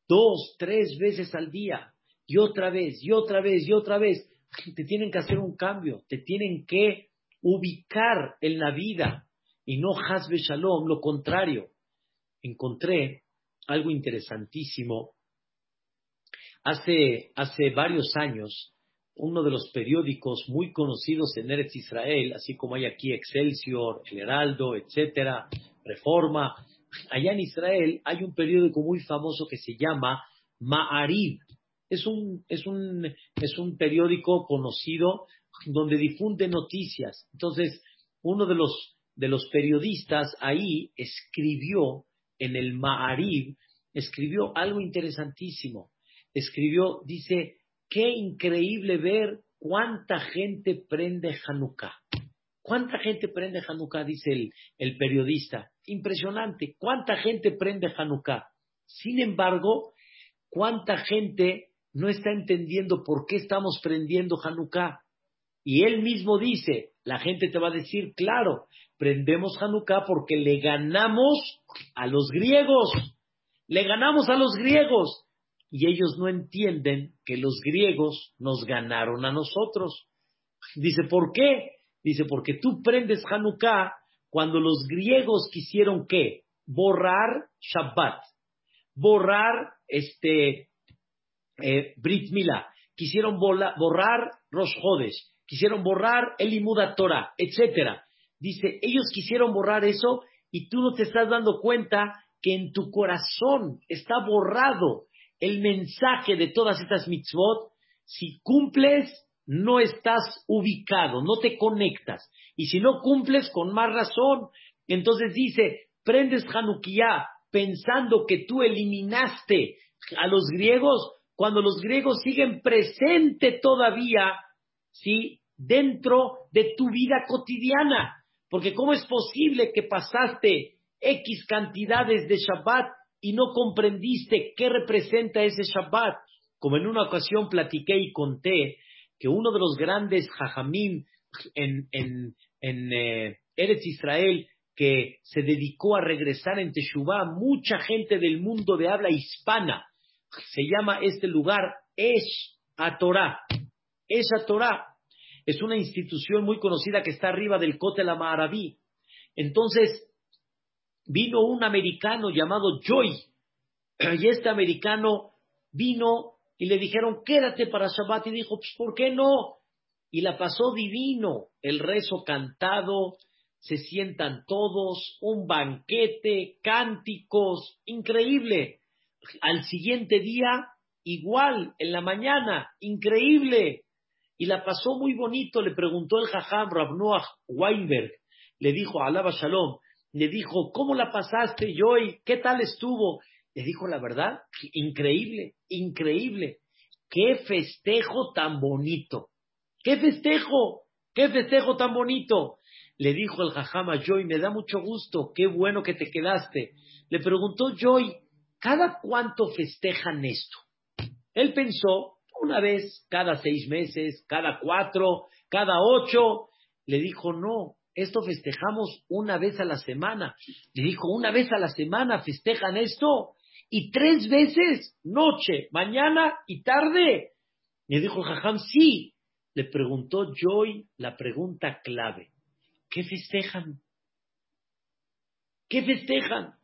Dos, tres veces al día y otra vez y otra vez y otra vez. Te tienen que hacer un cambio, te tienen que ubicar en la vida y no hasbe shalom, lo contrario encontré algo interesantísimo. Hace, hace varios años, uno de los periódicos muy conocidos en Eretz Israel, así como hay aquí Excelsior, El Heraldo, etcétera, Reforma, allá en Israel hay un periódico muy famoso que se llama Ma'arib. Es un, es un, es un periódico conocido donde difunde noticias. Entonces, uno de los, de los periodistas ahí escribió en el Ma'arib, escribió algo interesantísimo. Escribió, dice, qué increíble ver cuánta gente prende Hanukkah. ¿Cuánta gente prende Hanukkah? Dice el, el periodista. Impresionante. ¿Cuánta gente prende Hanukkah? Sin embargo, ¿cuánta gente no está entendiendo por qué estamos prendiendo Hanukkah? Y él mismo dice, la gente te va a decir, claro, prendemos Hanukkah porque le ganamos a los griegos. Le ganamos a los griegos. Y ellos no entienden que los griegos nos ganaron a nosotros. Dice, ¿por qué? Dice, porque tú prendes Hanukkah cuando los griegos quisieron qué? Borrar Shabbat. Borrar este eh, Brit Mila. Quisieron borrar Rosh Hodesh quisieron borrar el Imuda Torah, etcétera. Dice, ellos quisieron borrar eso y tú no te estás dando cuenta que en tu corazón está borrado el mensaje de todas estas mitzvot. Si cumples, no estás ubicado, no te conectas. Y si no cumples, con más razón. Entonces dice, prendes Hanukkah pensando que tú eliminaste a los griegos, cuando los griegos siguen presente todavía, ¿sí? dentro de tu vida cotidiana. Porque ¿cómo es posible que pasaste X cantidades de Shabbat y no comprendiste qué representa ese Shabbat? Como en una ocasión platiqué y conté que uno de los grandes en, en eh, Eretz Israel que se dedicó a regresar en Teshuvah, mucha gente del mundo de habla hispana. Se llama este lugar Esh Torah. Esh Torah es una institución muy conocida que está arriba del Kotel Amaraví. Entonces, vino un americano llamado Joy, y este americano vino y le dijeron, quédate para Shabbat, y dijo, pues, ¿por qué no? Y la pasó divino, el rezo cantado, se sientan todos, un banquete, cánticos, increíble. Al siguiente día, igual, en la mañana, increíble. Y la pasó muy bonito, le preguntó el Jajam Rabnoach Weinberg, le dijo, Alaba Shalom, le dijo, ¿cómo la pasaste, Joy? ¿Qué tal estuvo? Le dijo la verdad, increíble, increíble. Qué festejo tan bonito. ¿Qué festejo? ¿Qué festejo tan bonito? Le dijo el jajama Joy, me da mucho gusto, qué bueno que te quedaste. Le preguntó Joy, ¿cada cuánto festejan esto? Él pensó, una vez, cada seis meses, cada cuatro, cada ocho. Le dijo, no, esto festejamos una vez a la semana. Le dijo, una vez a la semana festejan esto y tres veces, noche, mañana y tarde. Le dijo jajam, sí. Le preguntó Joy la pregunta clave. ¿Qué festejan? ¿Qué festejan?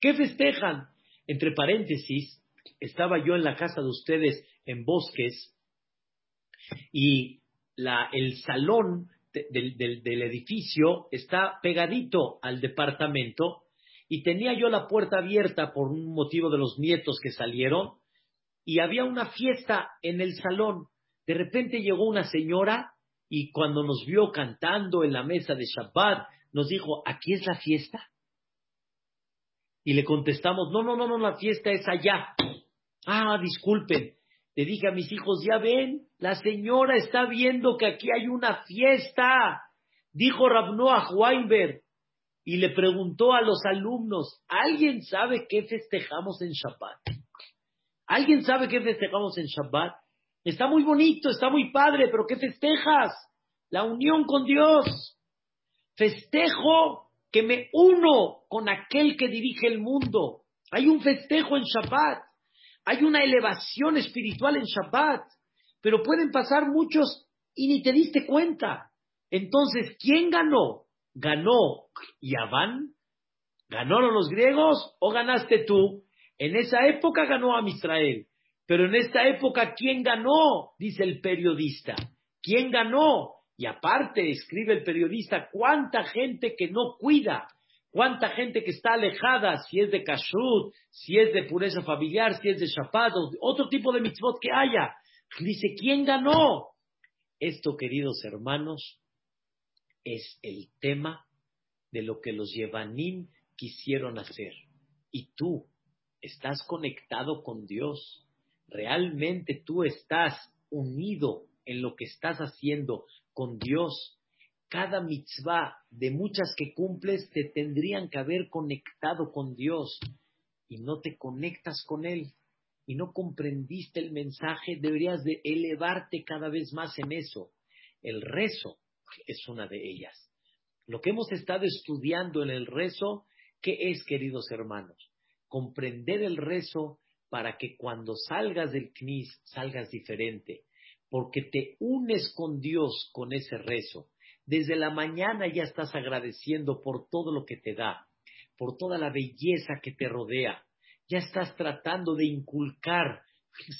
¿Qué festejan? Entre paréntesis, estaba yo en la casa de ustedes en Bosques y la, el salón del, del edificio está pegadito al departamento y tenía yo la puerta abierta por un motivo de los nietos que salieron y había una fiesta en el salón. De repente llegó una señora y cuando nos vio cantando en la mesa de Shabbat, nos dijo, ¿aquí es la fiesta? Y le contestamos, no, no, no, no, la fiesta es allá. Ah, disculpen. Le dije a mis hijos, ya ven, la señora está viendo que aquí hay una fiesta. Dijo Rabnoah Weinberg y le preguntó a los alumnos, ¿alguien sabe qué festejamos en Shabbat? ¿Alguien sabe qué festejamos en Shabbat? Está muy bonito, está muy padre, pero ¿qué festejas? La unión con Dios. Festejo que me uno con aquel que dirige el mundo. Hay un festejo en Shabbat. Hay una elevación espiritual en Shabbat. Pero pueden pasar muchos y ni te diste cuenta. Entonces, ¿quién ganó? ¿Ganó Yaván? ¿Ganaron los griegos o ganaste tú? En esa época ganó a Israel. Pero en esta época, ¿quién ganó? Dice el periodista. ¿Quién ganó? Y aparte, escribe el periodista, cuánta gente que no cuida, cuánta gente que está alejada, si es de kashrut, si es de pureza familiar, si es de shabbat, otro tipo de mitzvot que haya. Dice, ¿quién ganó? Esto, queridos hermanos, es el tema de lo que los Yevanim quisieron hacer. Y tú estás conectado con Dios realmente tú estás unido en lo que estás haciendo con Dios, cada mitzvah de muchas que cumples te tendrían que haber conectado con Dios y no te conectas con Él y no comprendiste el mensaje, deberías de elevarte cada vez más en eso. El rezo es una de ellas. Lo que hemos estado estudiando en el rezo, ¿qué es, queridos hermanos? Comprender el rezo para que cuando salgas del CNIS salgas diferente, porque te unes con Dios con ese rezo. Desde la mañana ya estás agradeciendo por todo lo que te da, por toda la belleza que te rodea. Ya estás tratando de inculcar,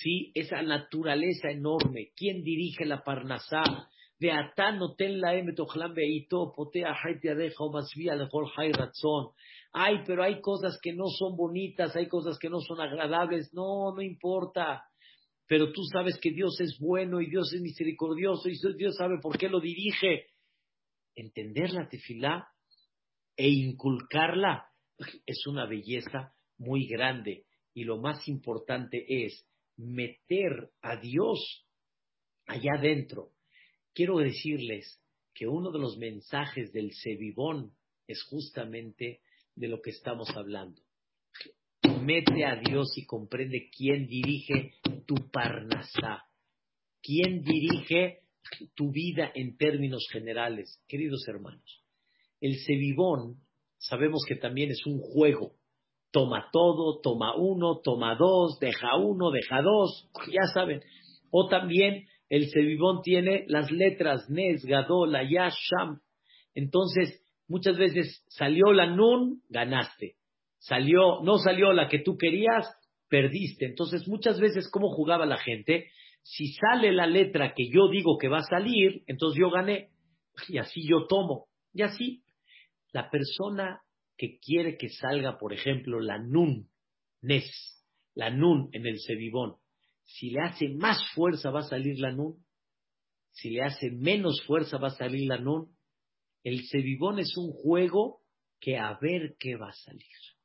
sí, esa naturaleza enorme. ¿Quién dirige la Parnasá? ay, pero hay cosas que no son bonitas, hay cosas que no son agradables, no, no importa. Pero tú sabes que Dios es bueno y Dios es misericordioso y Dios sabe por qué lo dirige. Entender la tefilá e inculcarla es una belleza muy grande. Y lo más importante es meter a Dios allá adentro. Quiero decirles que uno de los mensajes del Sebibón es justamente de lo que estamos hablando. Mete a Dios y comprende quién dirige tu parnasá, quién dirige tu vida en términos generales. Queridos hermanos, el cebibón sabemos que también es un juego. Toma todo, toma uno, toma dos, deja uno, deja dos, ya saben. O también el cebibón tiene las letras Nes, Gadol, Ayash, Sham. Entonces, muchas veces salió la Nun, ganaste. Salió, no salió la que tú querías, perdiste. Entonces, muchas veces, ¿cómo jugaba la gente? Si sale la letra que yo digo que va a salir, entonces yo gané. Y así yo tomo. Y así, la persona que quiere que salga, por ejemplo, la nun, nes, la nun en el cebibón, si le hace más fuerza va a salir la nun, si le hace menos fuerza va a salir la nun. El cebibón es un juego que a ver qué va a salir.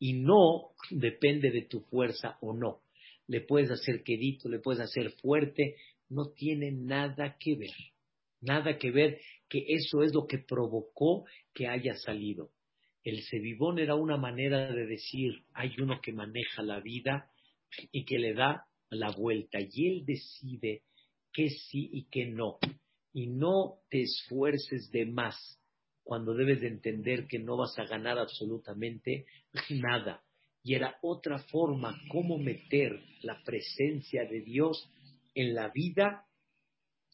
Y no depende de tu fuerza o no. Le puedes hacer quedito, le puedes hacer fuerte, no tiene nada que ver. Nada que ver que eso es lo que provocó que haya salido. El cebibón era una manera de decir, hay uno que maneja la vida y que le da la vuelta y él decide qué sí y qué no. Y no te esfuerces de más cuando debes de entender que no vas a ganar absolutamente nada. Y era otra forma cómo meter la presencia de Dios en la vida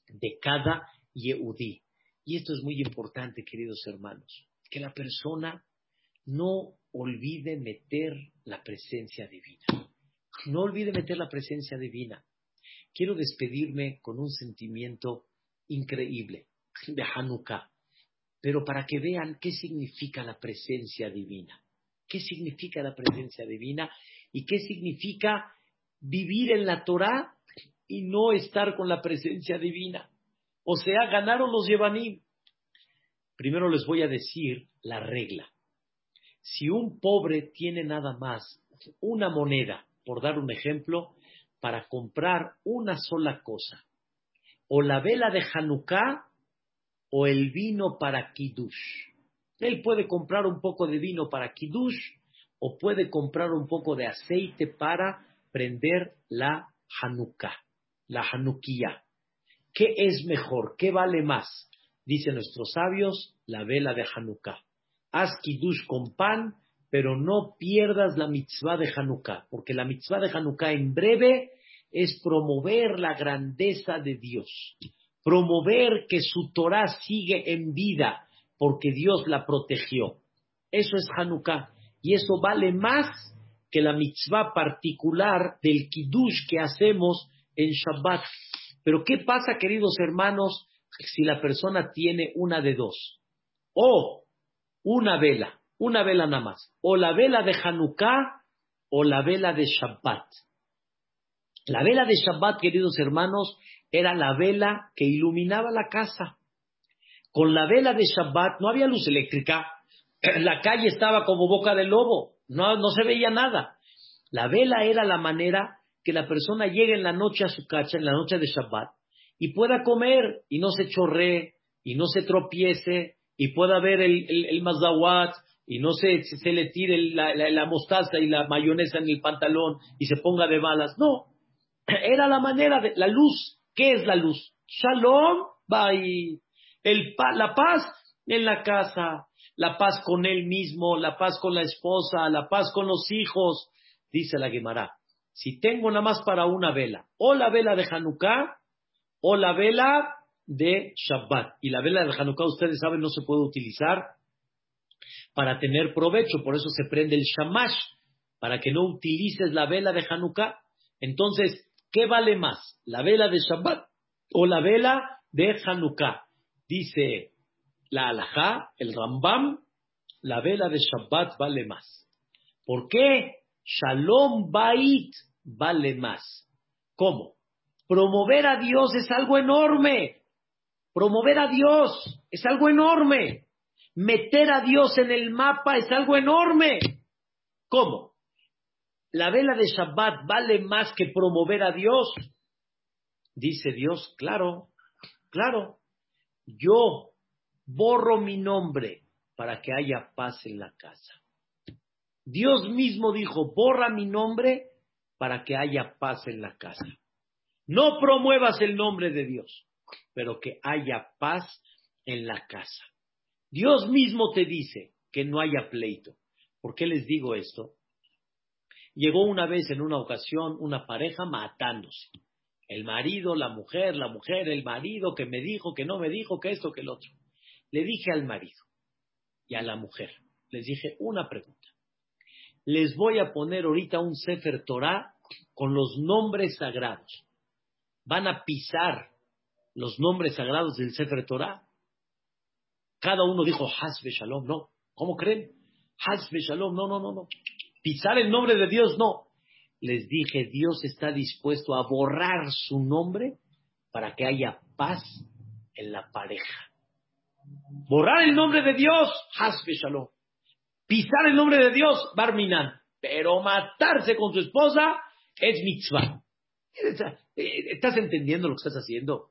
de cada Yehudí. Y esto es muy importante, queridos hermanos, que la persona no olvide meter la presencia divina. No olvide meter la presencia divina. Quiero despedirme con un sentimiento increíble de Hanukkah, pero para que vean qué significa la presencia divina. ¿Qué significa la presencia divina? ¿Y qué significa vivir en la Torah y no estar con la presencia divina? O sea, ganaron los Yevanim. Primero les voy a decir la regla. Si un pobre tiene nada más una moneda, por dar un ejemplo, para comprar una sola cosa, o la vela de Hanukkah o el vino para Kiddush. Él puede comprar un poco de vino para Kiddush o puede comprar un poco de aceite para prender la Hanukkah, la Hanukkah. ¿Qué es mejor? ¿Qué vale más? Dicen nuestros sabios, la vela de Hanukkah haz kiddush con pan, pero no pierdas la mitzvah de Hanukkah, porque la mitzvah de Hanukkah en breve es promover la grandeza de Dios, promover que su Torah sigue en vida, porque Dios la protegió. Eso es Hanukkah, y eso vale más que la mitzvah particular del kiddush que hacemos en Shabbat. Pero ¿qué pasa, queridos hermanos, si la persona tiene una de dos? O una vela, una vela nada más, o la vela de Hanukkah o la vela de Shabbat. La vela de Shabbat, queridos hermanos, era la vela que iluminaba la casa. Con la vela de Shabbat no había luz eléctrica, la calle estaba como boca de lobo, no, no se veía nada. La vela era la manera que la persona llegue en la noche a su casa, en la noche de Shabbat, y pueda comer y no se chorree y no se tropiece y pueda ver el, el, mazawat y no se, se le tire la, la, mostaza y la mayonesa en el pantalón y se ponga de balas. No, era la manera de la luz. ¿Qué es la luz? Shalom, bye. El, la paz en la casa, la paz con él mismo, la paz con la esposa, la paz con los hijos. Dice la Gemara, si tengo nada más para una vela, o la vela de Hanukkah, o la vela de Shabbat. Y la vela de Hanukkah, ustedes saben, no se puede utilizar para tener provecho, por eso se prende el Shamash, para que no utilices la vela de Hanukkah. Entonces, ¿qué vale más? ¿La vela de Shabbat o la vela de Hanukkah? Dice la Alajá, el Rambam, la vela de Shabbat vale más. ¿Por qué? Shalom Bait vale más. ¿Cómo? Promover a Dios es algo enorme. Promover a Dios es algo enorme. Meter a Dios en el mapa es algo enorme. ¿Cómo? ¿La vela de Shabbat vale más que promover a Dios? Dice Dios, claro, claro. Yo borro mi nombre para que haya paz en la casa. Dios mismo dijo, borra mi nombre para que haya paz en la casa. No promuevas el nombre de Dios, pero que haya paz en la casa. Dios mismo te dice que no haya pleito. ¿Por qué les digo esto? Llegó una vez en una ocasión una pareja matándose. El marido, la mujer, la mujer, el marido que me dijo, que no me dijo, que esto, que el otro. Le dije al marido y a la mujer, les dije una pregunta. Les voy a poner ahorita un Sefer Torah con los nombres sagrados. Van a pisar los nombres sagrados del Sefer Torah. Cada uno dijo, Hasbe Shalom, no. ¿Cómo creen? Hasbe Shalom, no, no, no, no. Pisar el nombre de Dios, no. Les dije, Dios está dispuesto a borrar su nombre para que haya paz en la pareja. Borrar el nombre de Dios, Hasbe Shalom. Pisar el nombre de Dios, Barminan. Pero matarse con su esposa es mitzvah. ¿Estás entendiendo lo que estás haciendo?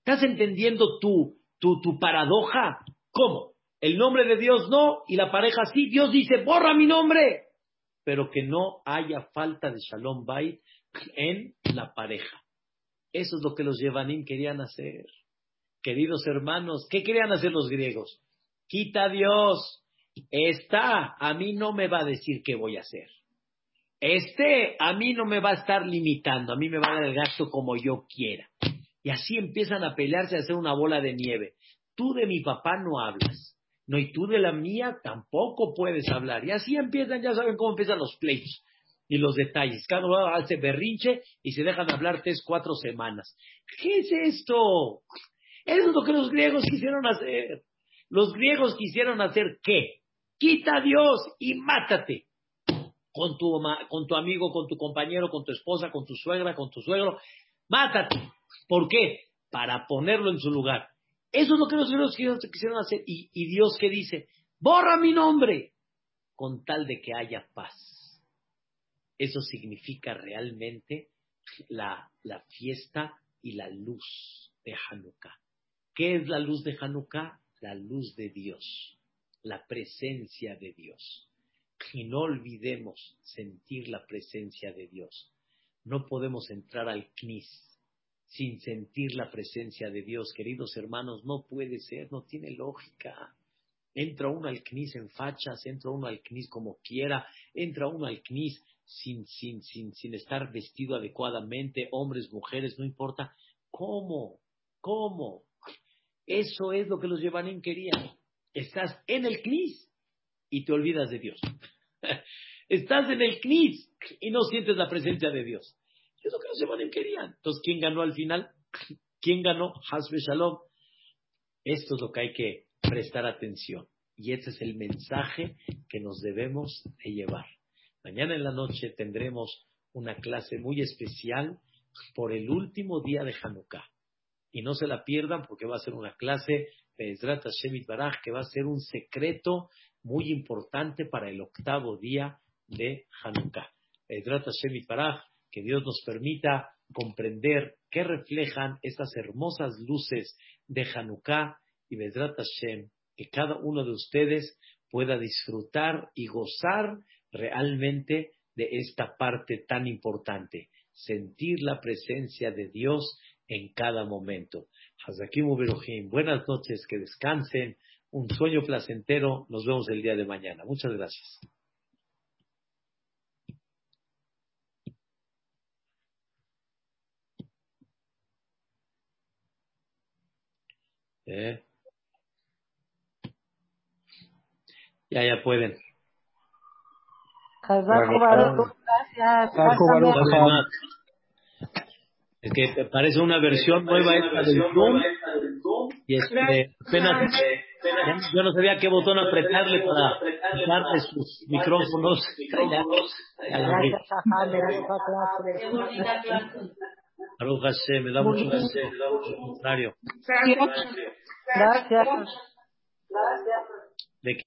¿Estás entendiendo tu, tu, tu paradoja? ¿Cómo? El nombre de Dios no y la pareja sí. Dios dice, borra mi nombre. Pero que no haya falta de Shalom Bay en la pareja. Eso es lo que los Yevanim querían hacer. Queridos hermanos, ¿qué querían hacer los griegos? Quita a Dios. Está, a mí no me va a decir qué voy a hacer. Este, a mí no me va a estar limitando, a mí me va a dar el gasto como yo quiera. Y así empiezan a pelearse, a hacer una bola de nieve. Tú de mi papá no hablas. No, y tú de la mía tampoco puedes hablar. Y así empiezan, ya saben cómo empiezan los pleitos y los detalles. Cada uno hace berrinche y se dejan hablar tres, cuatro semanas. ¿Qué es esto? Eso es lo que los griegos quisieron hacer. Los griegos quisieron hacer qué? Quita a Dios y mátate. Con tu, con tu amigo, con tu compañero, con tu esposa, con tu suegra, con tu suegro. Mátate. ¿Por qué? Para ponerlo en su lugar. Eso es lo que los griegos quisieron hacer. Y, y Dios que dice, borra mi nombre con tal de que haya paz. Eso significa realmente la, la fiesta y la luz de Hanukkah. ¿Qué es la luz de Hanukkah? La luz de Dios, la presencia de Dios. Y no olvidemos sentir la presencia de Dios. No podemos entrar al CNIS sin sentir la presencia de Dios. Queridos hermanos, no puede ser, no tiene lógica. Entra uno al CNIS en fachas, entra uno al CNIS como quiera, entra uno al CNIS sin, sin, sin, sin estar vestido adecuadamente, hombres, mujeres, no importa. ¿Cómo? ¿Cómo? Eso es lo que los Yevanim querían. Estás en el Knis y te olvidas de Dios. Estás en el Knis y no sientes la presencia de Dios. Es lo que los Yevanim querían. Entonces, ¿quién ganó al final? ¿Quién ganó? Hasbe Shalom. Esto es lo que hay que prestar atención. Y este es el mensaje que nos debemos de llevar. Mañana en la noche tendremos una clase muy especial por el último día de Hanukkah y no se la pierdan porque va a ser una clase Baraj que va a ser un secreto muy importante para el octavo día de Hanukkah. Baraj, que Dios nos permita comprender qué reflejan estas hermosas luces de Hanukkah y Bezrat Hashem, que cada uno de ustedes pueda disfrutar y gozar realmente de esta parte tan importante, sentir la presencia de Dios en cada momento. Hazakim Beruhim, buenas noches, que descansen, un sueño placentero, nos vemos el día de mañana. Muchas gracias. ¿Eh? Ya, ya pueden. Gracias. Es que parece una versión nueva esta del Zoom. Y este, apenas, yo no sabía qué botón apretarle para quitarle sus micrófonos. Baruch Hashem, me da mucho placer, me da mucho contrario. Gracias. Gracias.